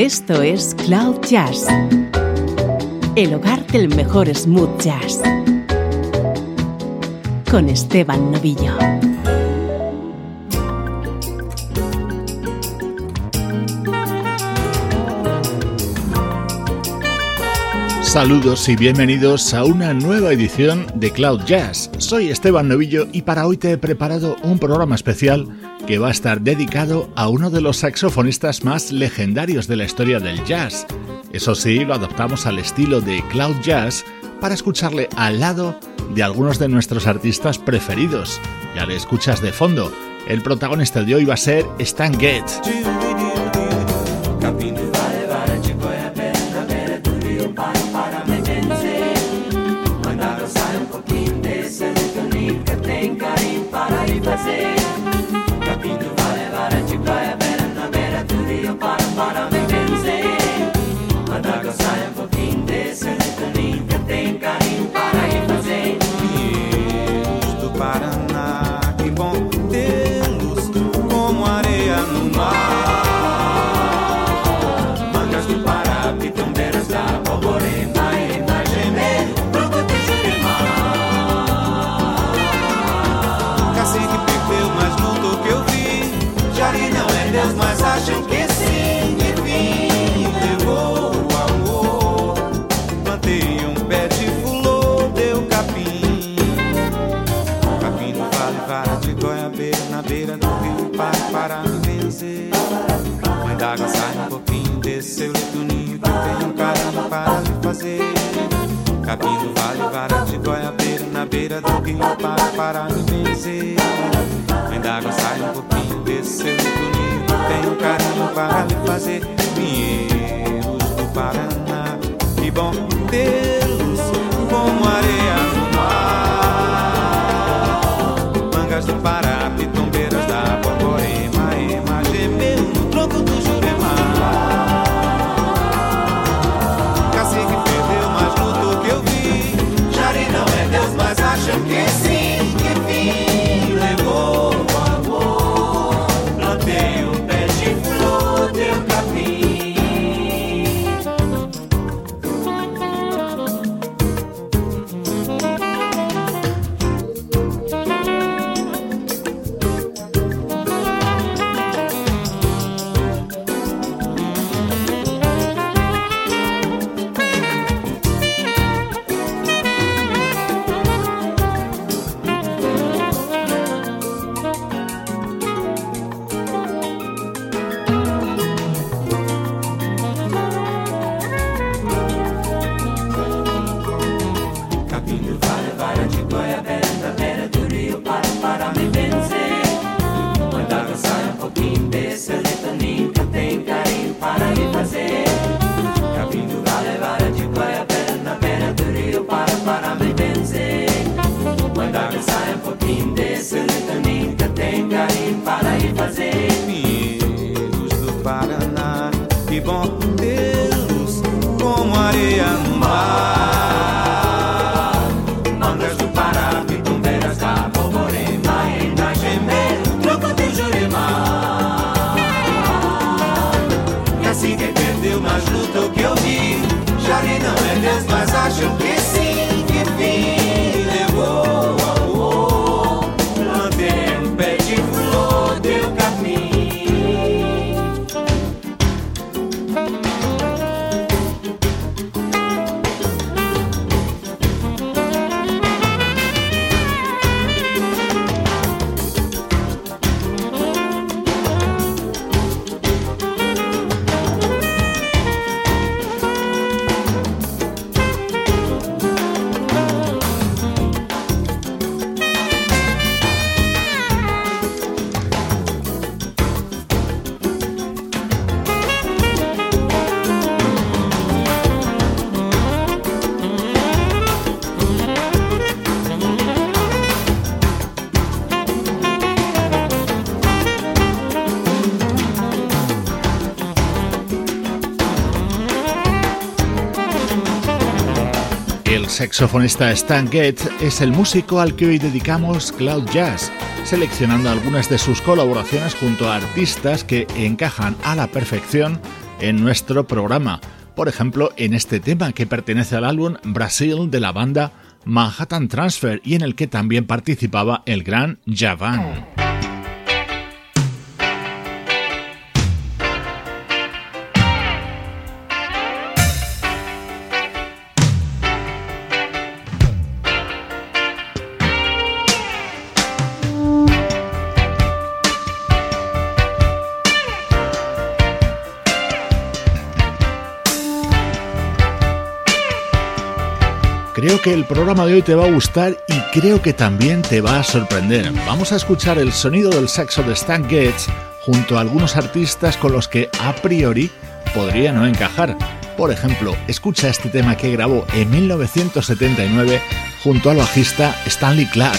Esto es Cloud Jazz, el hogar del mejor smooth jazz, con Esteban Novillo. Saludos y bienvenidos a una nueva edición de Cloud Jazz. Soy Esteban Novillo y para hoy te he preparado un programa especial que va a estar dedicado a uno de los saxofonistas más legendarios de la historia del jazz. Eso sí, lo adoptamos al estilo de Cloud Jazz para escucharle al lado de algunos de nuestros artistas preferidos. Ya le escuchas de fondo. El protagonista de hoy va a ser Stan Getz. seu lindo ninho que eu tenho um caramba para lhe fazer. Cabindo vale, vara de goiabeiro na beira do rio para para me vencer. Vem d'água, sai um pouquinho desse seu é lindo ninho que eu tenho um caramba para lhe fazer. Pinheiros do Paraná, que bom ter to be saxofonista Stan Getz es el músico al que hoy dedicamos Cloud Jazz, seleccionando algunas de sus colaboraciones junto a artistas que encajan a la perfección en nuestro programa. Por ejemplo, en este tema que pertenece al álbum Brasil de la banda Manhattan Transfer y en el que también participaba el gran Javan. Creo que el programa de hoy te va a gustar y creo que también te va a sorprender. Vamos a escuchar el sonido del saxo de Stan Getz junto a algunos artistas con los que a priori podría no encajar. Por ejemplo, escucha este tema que grabó en 1979 junto al bajista Stanley Clark.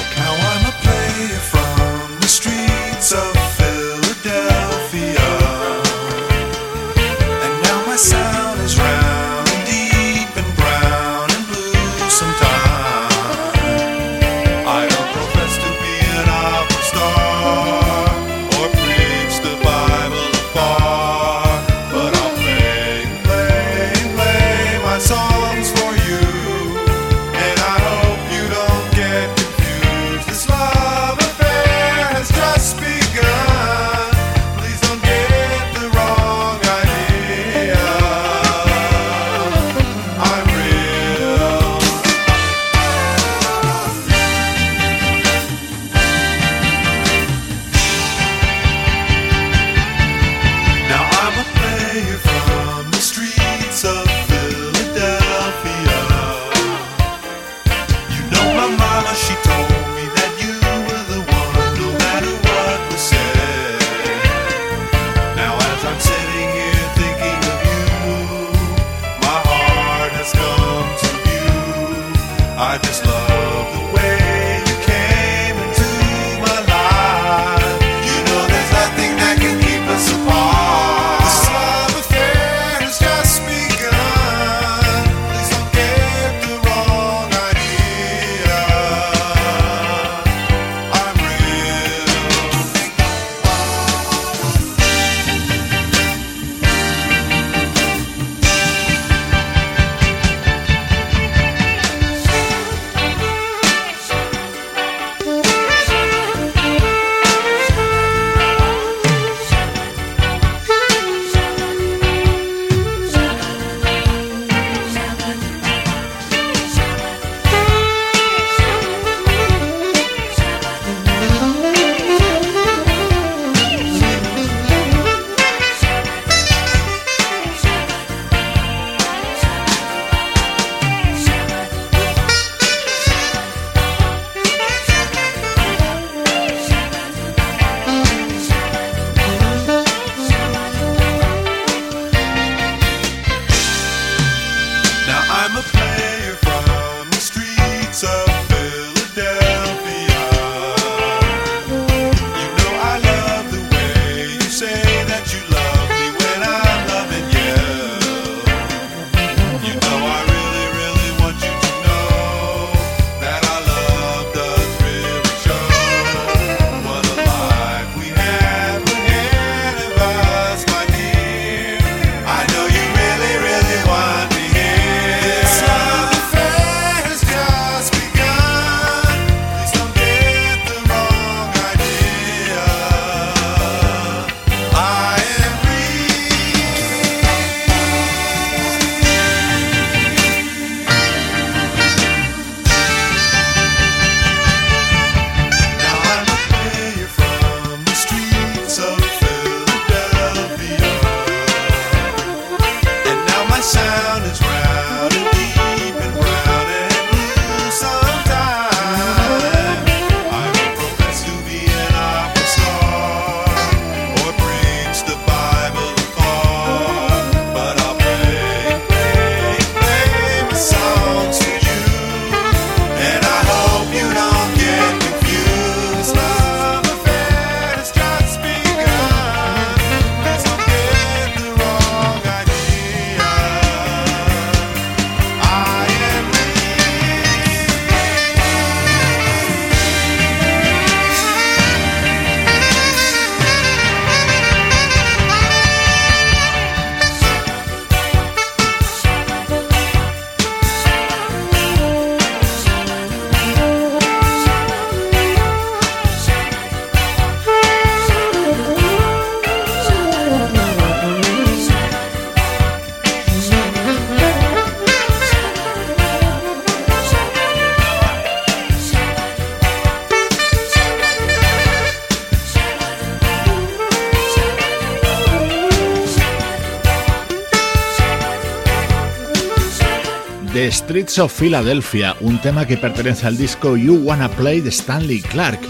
Streets of Philadelphia, un tema que pertenece al disco You Wanna Play de Stanley Clark.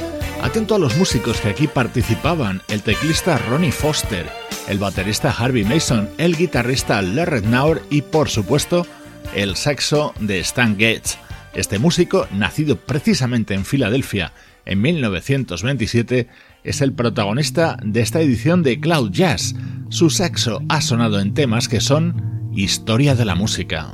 Atento a los músicos que aquí participaban, el teclista Ronnie Foster, el baterista Harvey Mason, el guitarrista Larry Naur y por supuesto el saxo de Stan Getz. Este músico, nacido precisamente en Filadelfia en 1927, es el protagonista de esta edición de Cloud Jazz. Su saxo ha sonado en temas que son historia de la música.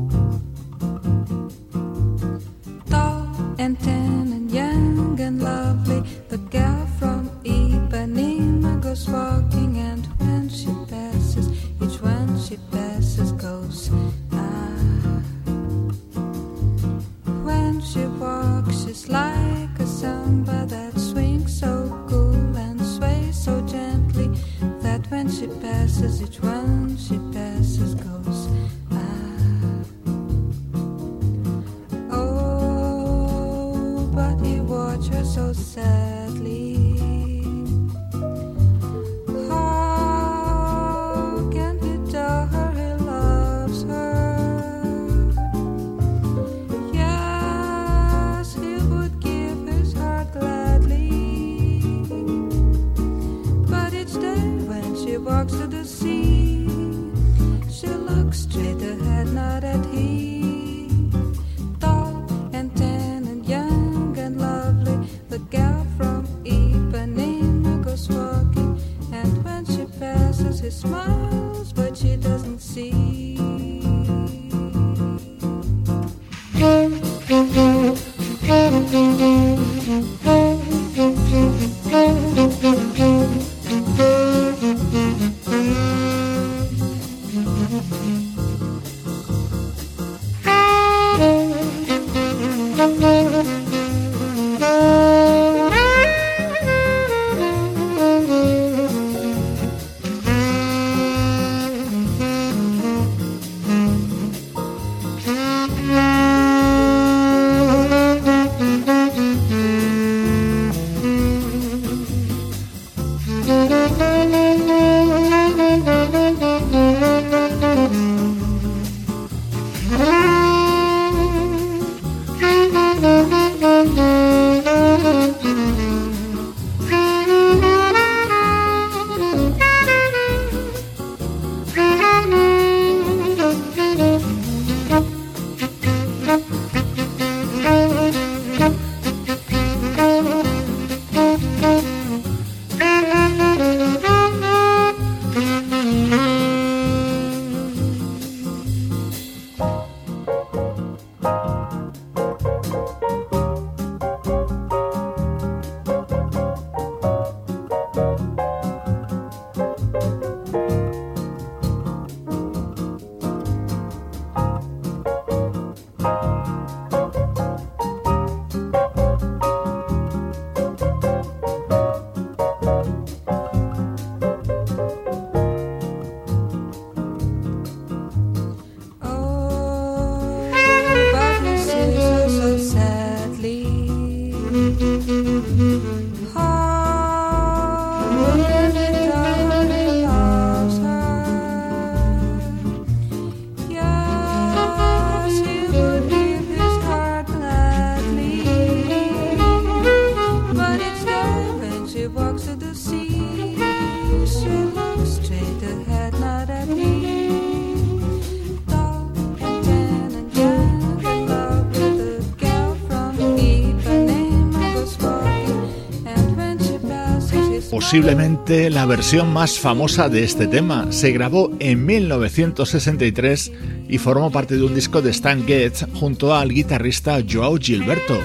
Posiblemente la versión más famosa de este tema. Se grabó en 1963 y formó parte de un disco de Stan Getz junto al guitarrista Joao Gilberto,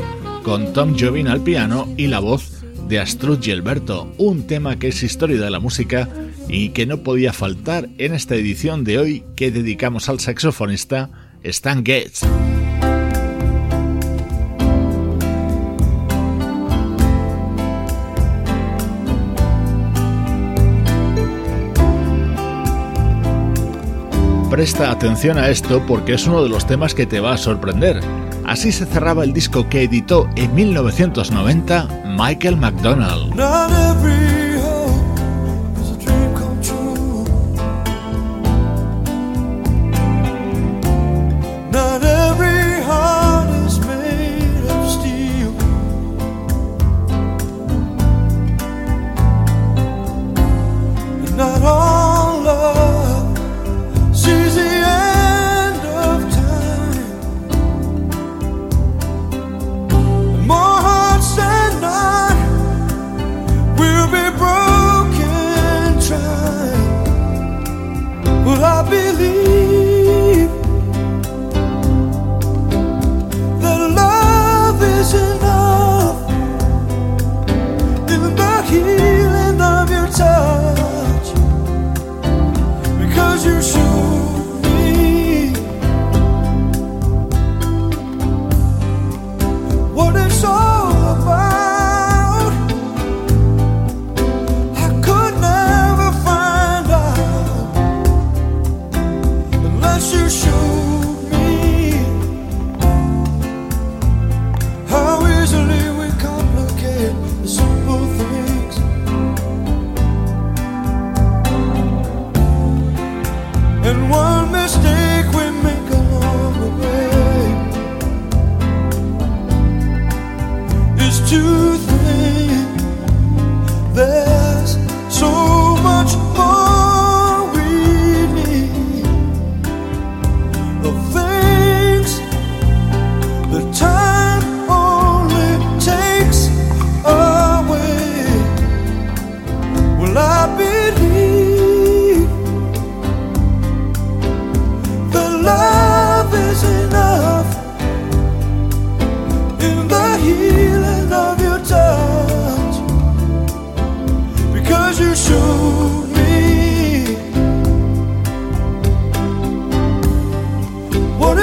con Tom Jobin al piano y la voz de Astrud Gilberto, un tema que es historia de la música y que no podía faltar en esta edición de hoy que dedicamos al saxofonista Stan Getz. Presta atención a esto porque es uno de los temas que te va a sorprender. Así se cerraba el disco que editó en 1990 Michael McDonald.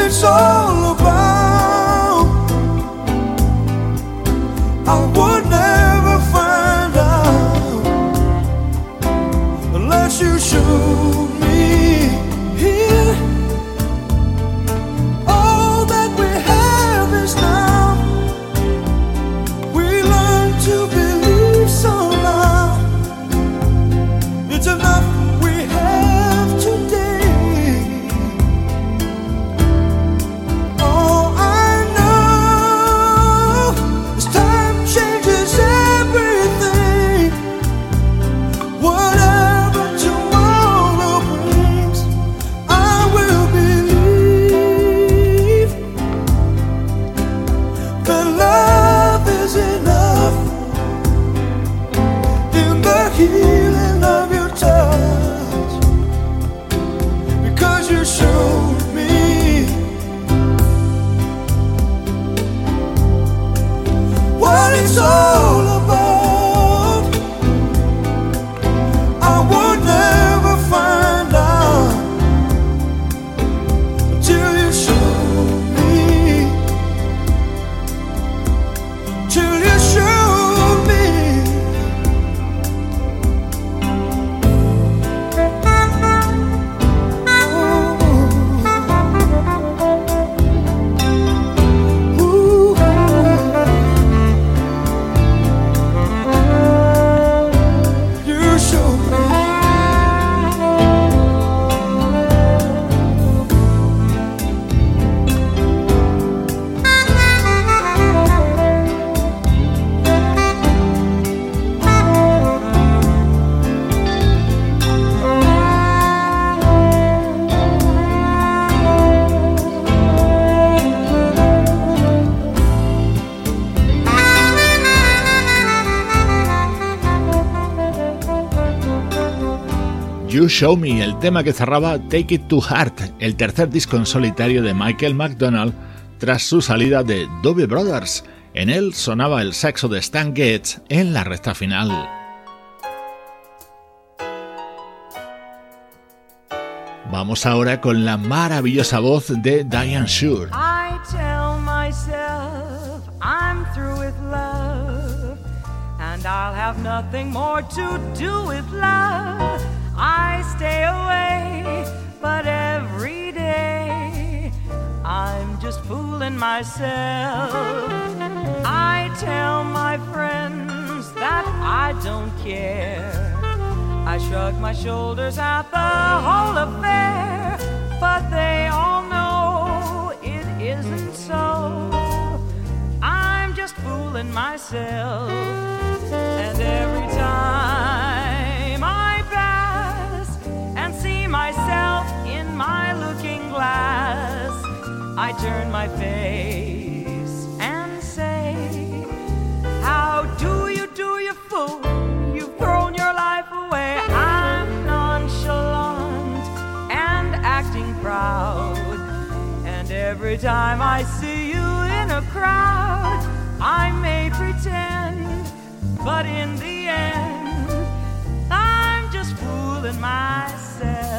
走了吧。You Show Me, el tema que cerraba Take It to Heart, el tercer disco en solitario de Michael McDonald tras su salida de Doobie Brothers. En él sonaba el saxo de Stan Getz en la recta final. Vamos ahora con la maravillosa voz de Diane Shure. I stay away, but every day I'm just fooling myself. I tell my friends that I don't care. I shrug my shoulders at the whole affair, but they all know it isn't so. I'm just fooling myself, and every time I turn my face and say, How do you do, you fool? You've thrown your life away. I'm nonchalant and acting proud. And every time I see you in a crowd, I may pretend, but in the end, I'm just fooling myself.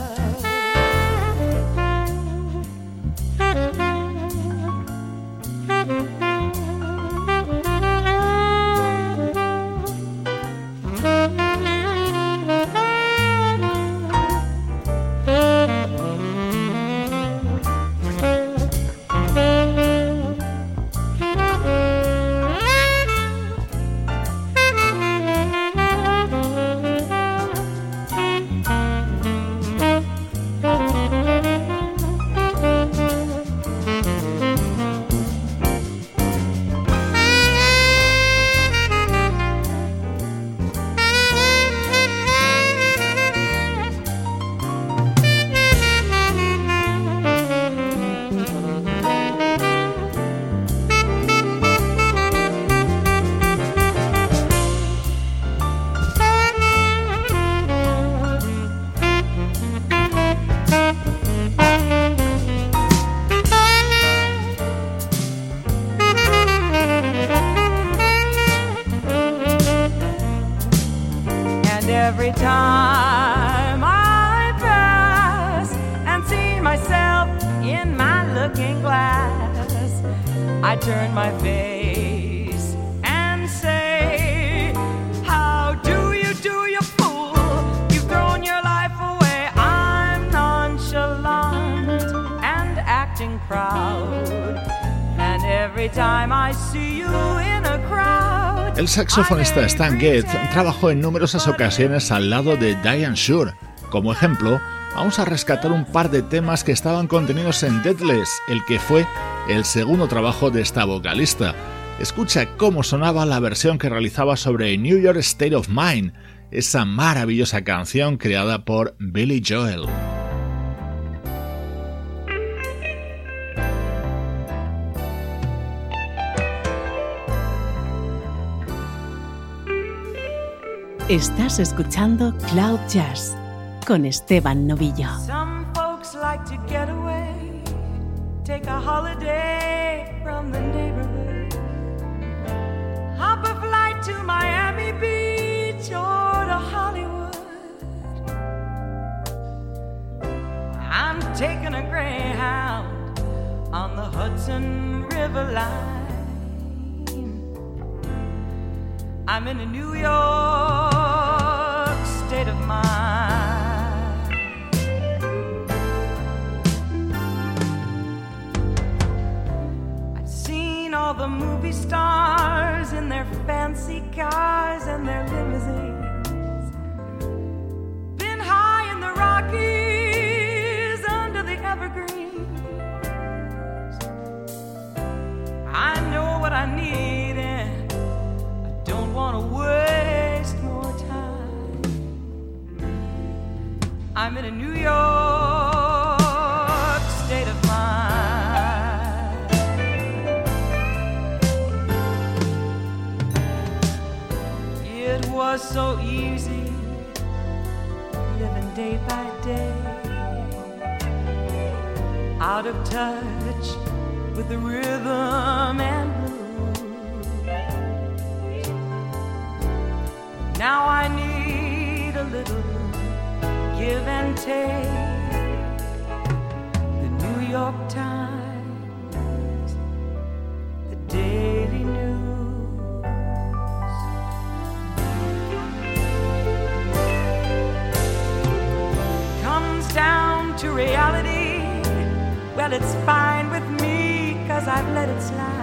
Saxofonista Stan Getz trabajó en numerosas ocasiones al lado de Diane Shure. Como ejemplo, vamos a rescatar un par de temas que estaban contenidos en Deadless, el que fue el segundo trabajo de esta vocalista. Escucha cómo sonaba la versión que realizaba sobre New York State of Mind, esa maravillosa canción creada por Billy Joel. Estás escuchando Cloud Jazz con Esteban Novillo. Some folks like to get away, take a holiday from the neighborhood. Hop a flight to Miami Beach or to Hollywood. I'm taking a Greyhound on the Hudson River line. I'm in New York state of mind. I've seen all the movie stars in their fancy cars and their limousines. Been high in the Rockies under the evergreens. I know what I need I'm in a New York state of mind. It was so easy living day by day, out of touch with the rhythm and blues. Now I need a little give and take. The New York Times, the Daily News. Comes down to reality. Well, it's fine with me, cause I've let it slide.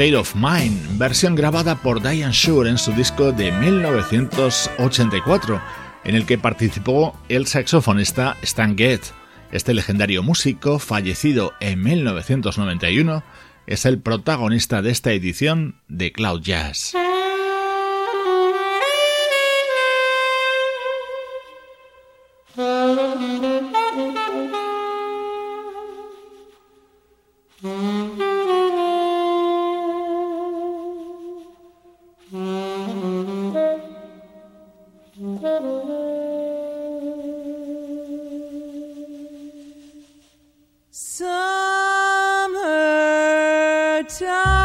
State of Mind, versión grabada por Diane Shure en su disco de 1984, en el que participó el saxofonista Stan Getz. Este legendario músico, fallecido en 1991, es el protagonista de esta edición de Cloud Jazz. time.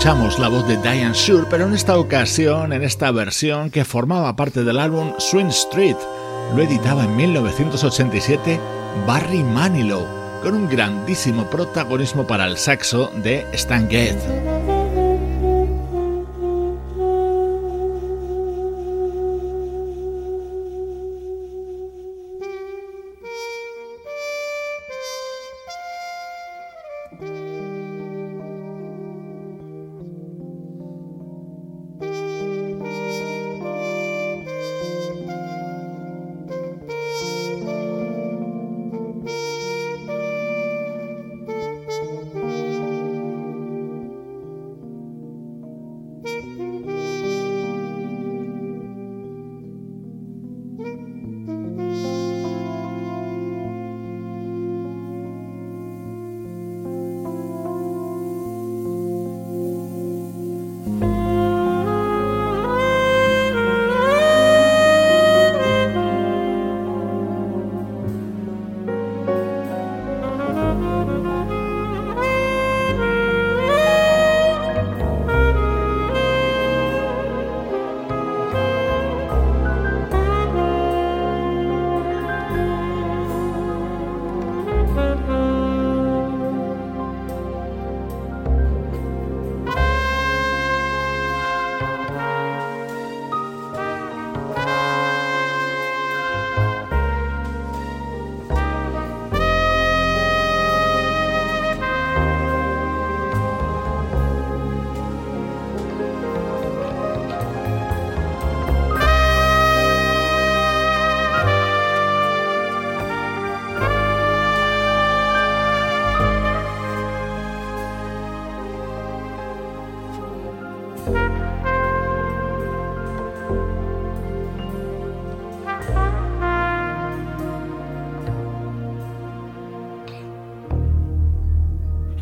escuchamos la voz de Diane Shure, pero en esta ocasión, en esta versión que formaba parte del álbum Swing Street, lo editaba en 1987 Barry Manilow, con un grandísimo protagonismo para el saxo de Stan Getz.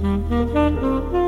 Mm-hmm.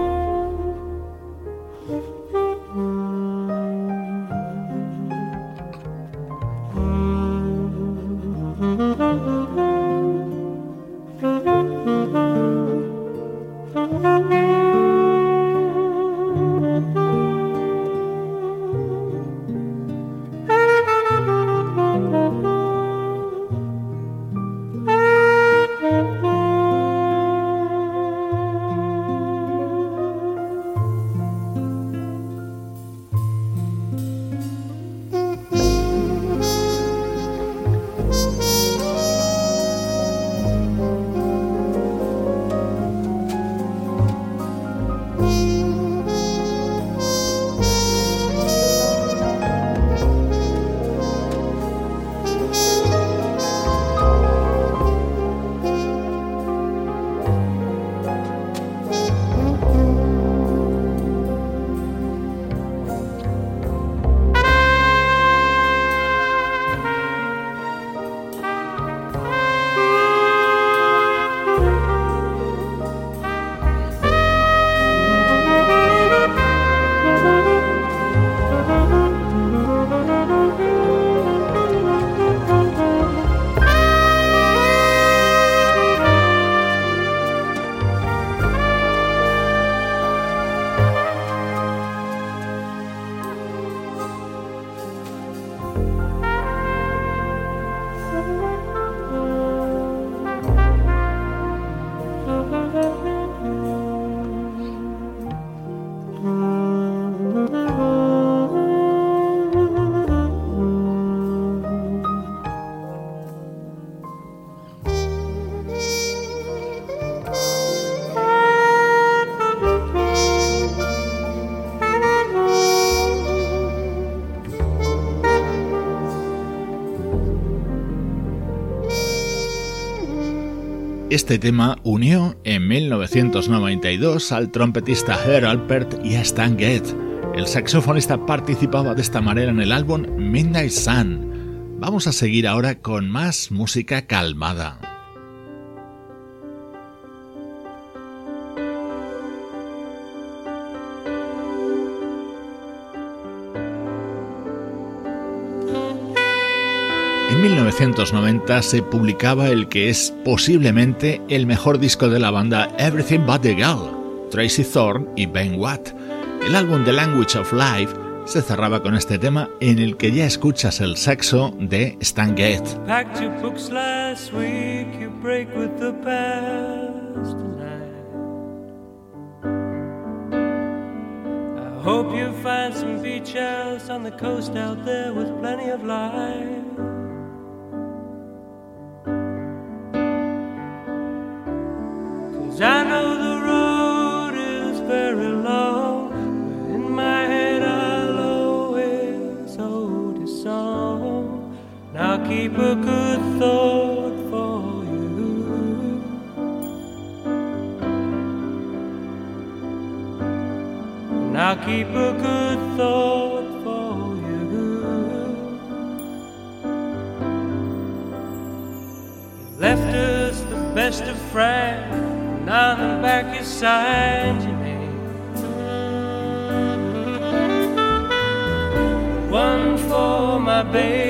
Este tema unió en 1992 al trompetista Herr Alpert y a Stan Getz. El saxofonista participaba de esta manera en el álbum Midnight Sun. Vamos a seguir ahora con más música calmada. 1990 se publicaba el que es posiblemente el mejor disco de la banda Everything But the Girl, Tracy Thorn y Ben Watt. El álbum The Language of Life se cerraba con este tema en el que ya escuchas el sexo de Stan Getz. Hope you find some beach house on the coast out there with plenty of life. A good thought for you. Now keep a good thought for you. You left us the best of friends on the back is signed your name. One for my baby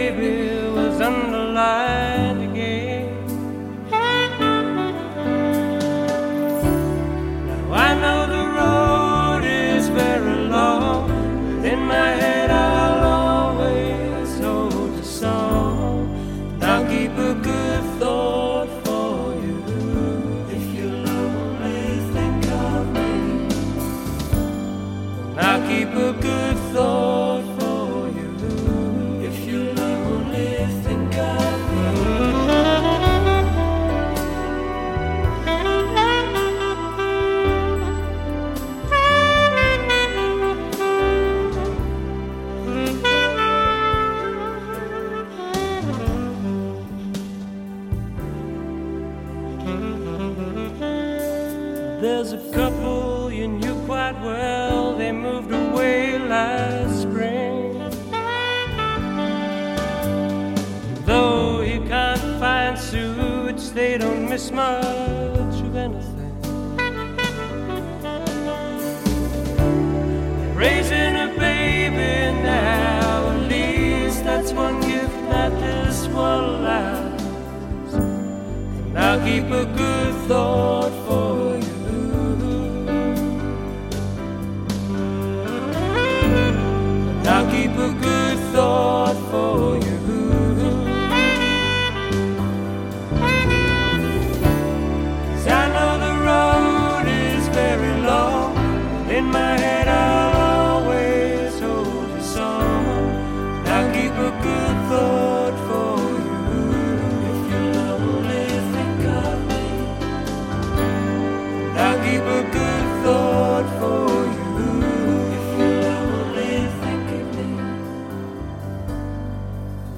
good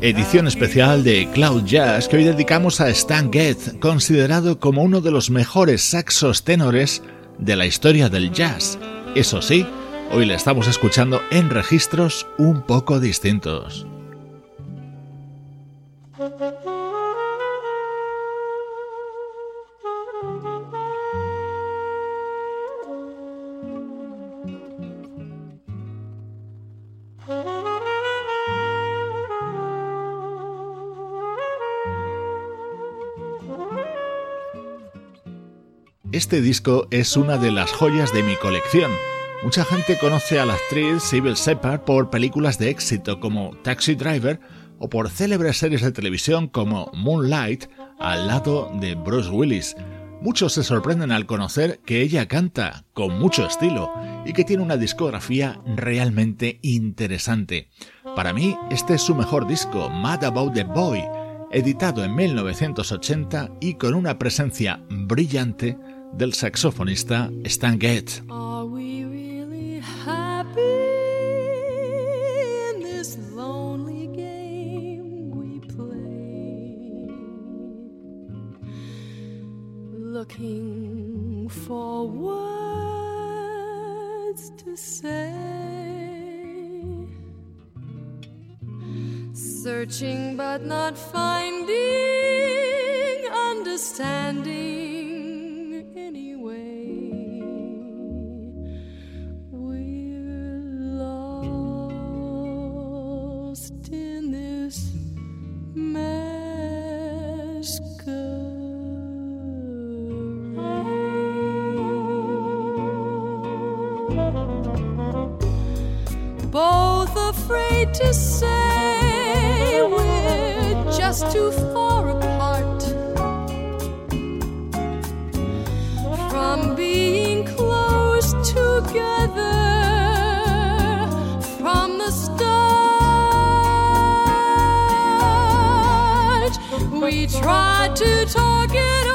Edición especial de Cloud Jazz que hoy dedicamos a Stan Getz, considerado como uno de los mejores saxos tenores de la historia del jazz. Eso sí, hoy le estamos escuchando en registros un poco distintos. Este disco es una de las joyas de mi colección. Mucha gente conoce a la actriz Sybil Shepard por películas de éxito como Taxi Driver o por célebres series de televisión como Moonlight al lado de Bruce Willis. Muchos se sorprenden al conocer que ella canta con mucho estilo y que tiene una discografía realmente interesante. Para mí, este es su mejor disco, Mad About the Boy, editado en 1980 y con una presencia brillante del saxofonista Stan Getz. looking for words to say, searching but not finding understanding both afraid to say we're just too tried to talk it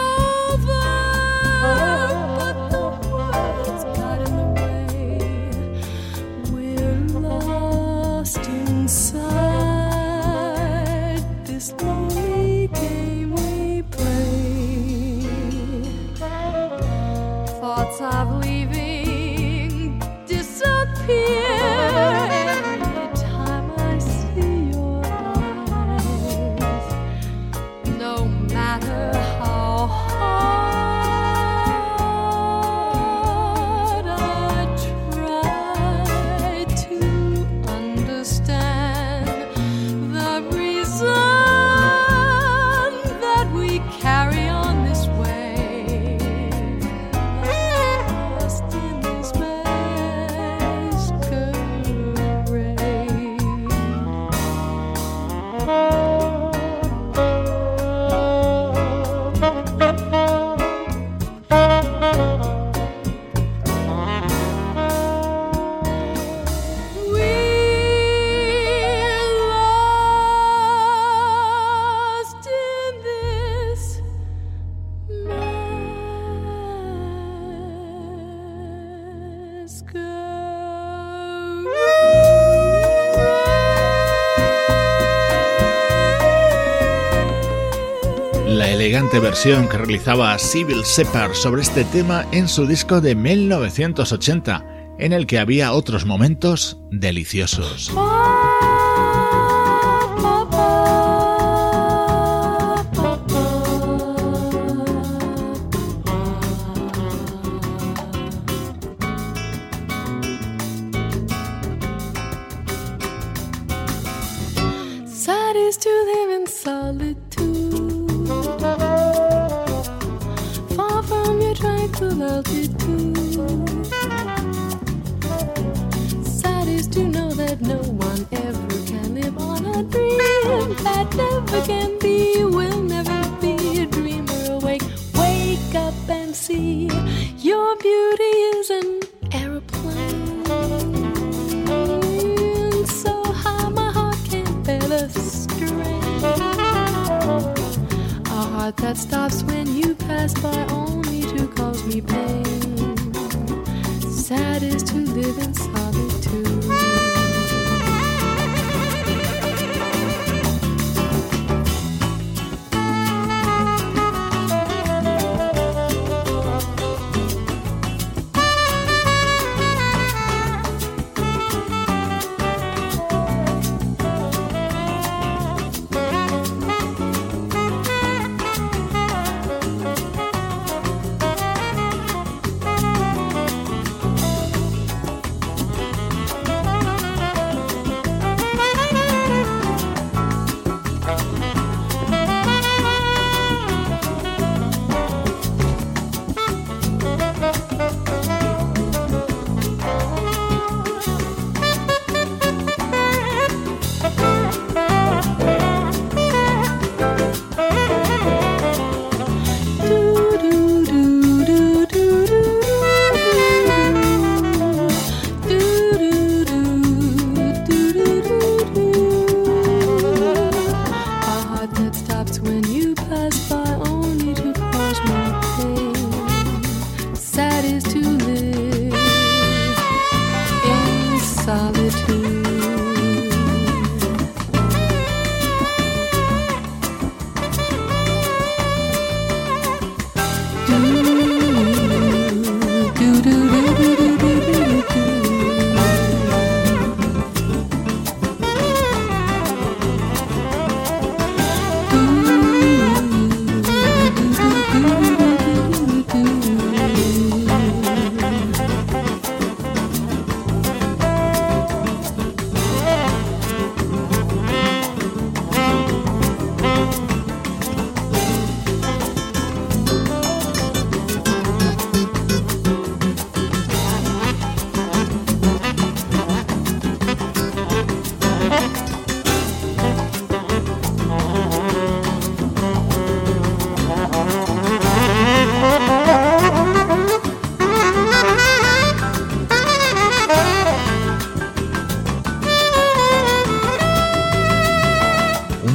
versión que realizaba Civil Separ sobre este tema en su disco de 1980, en el que había otros momentos deliciosos.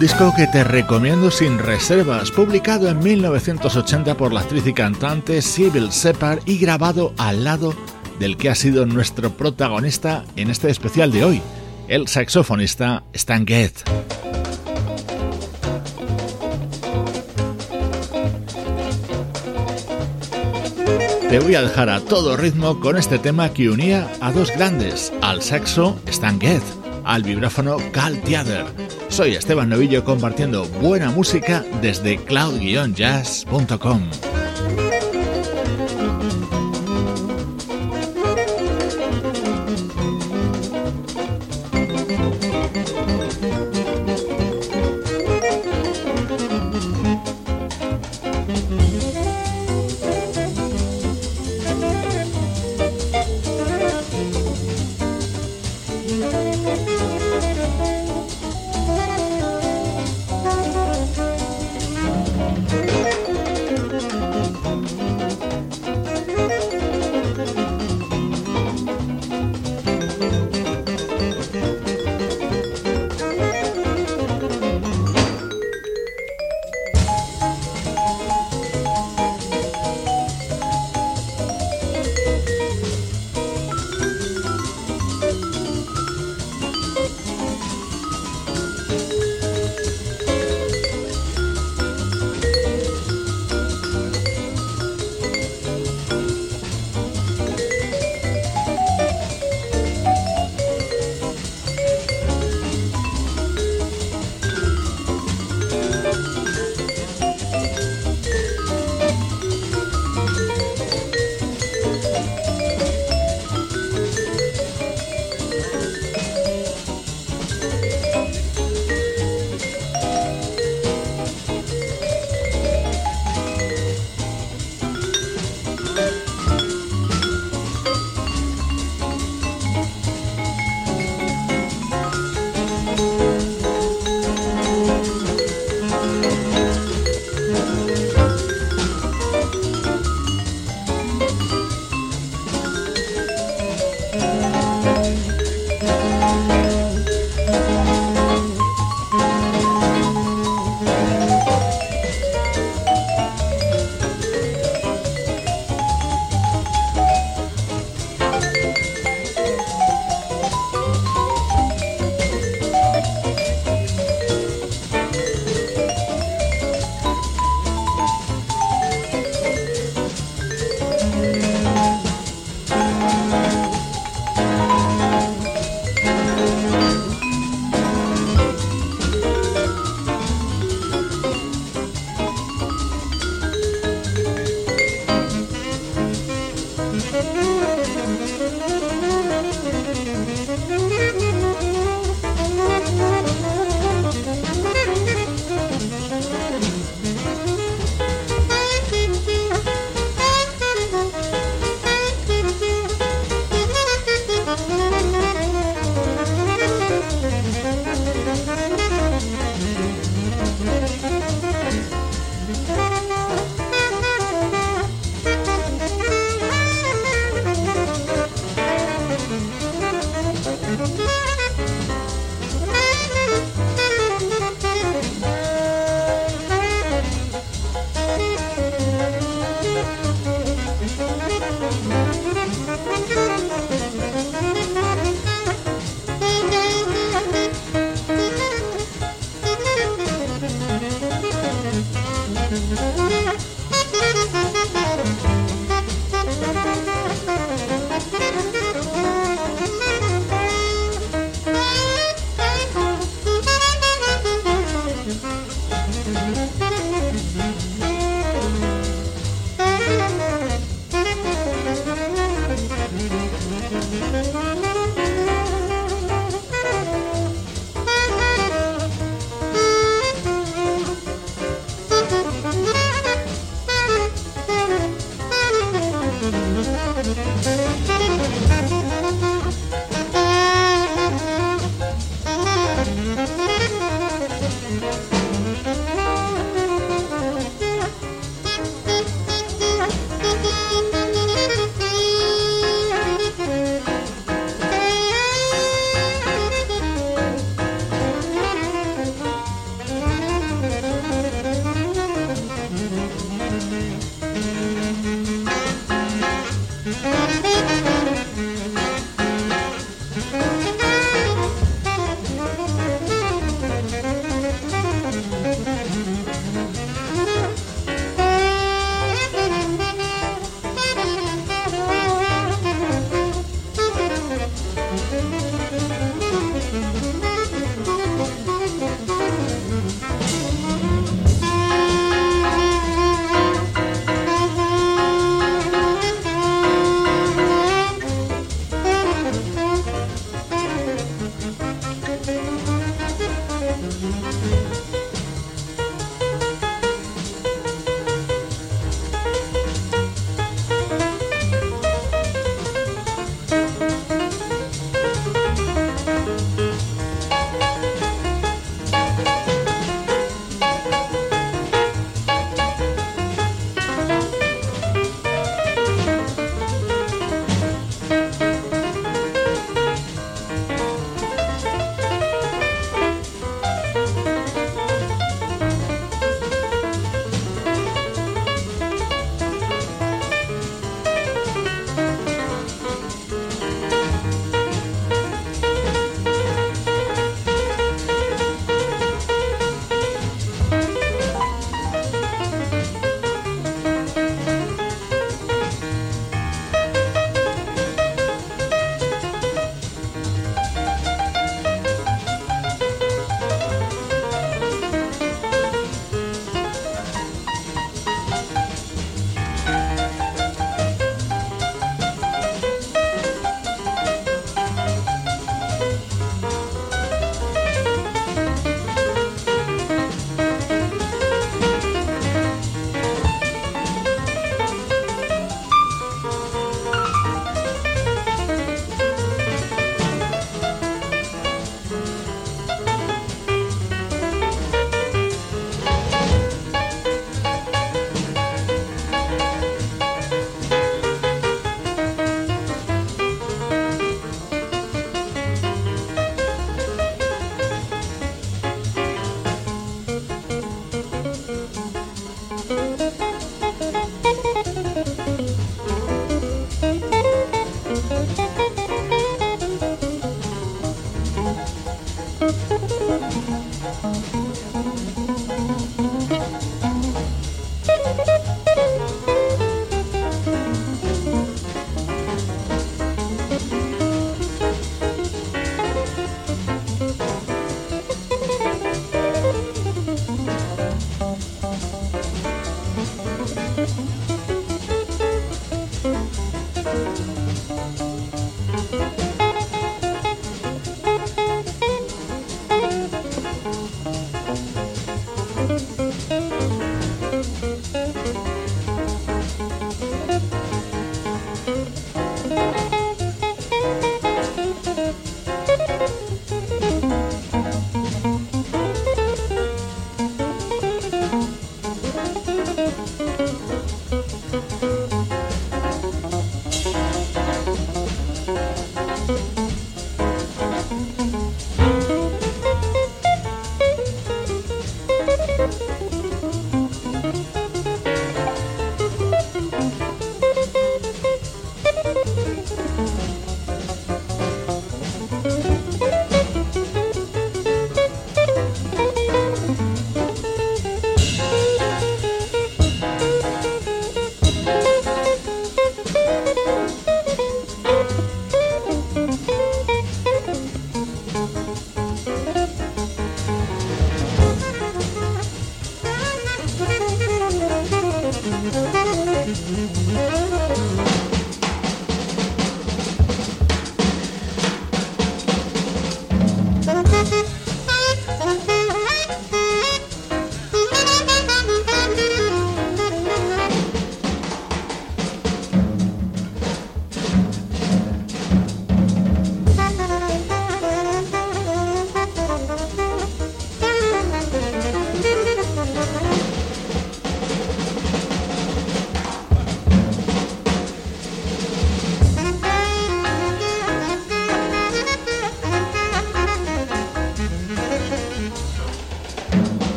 Disco que te recomiendo sin reservas, publicado en 1980 por la actriz y cantante Sybil Separ y grabado al lado del que ha sido nuestro protagonista en este especial de hoy, el saxofonista Stan Getz. Te voy a dejar a todo ritmo con este tema que unía a dos grandes, al saxo Stan Getz, al vibráfono Cal Theater. Soy Esteban Novillo compartiendo buena música desde cloud-jazz.com.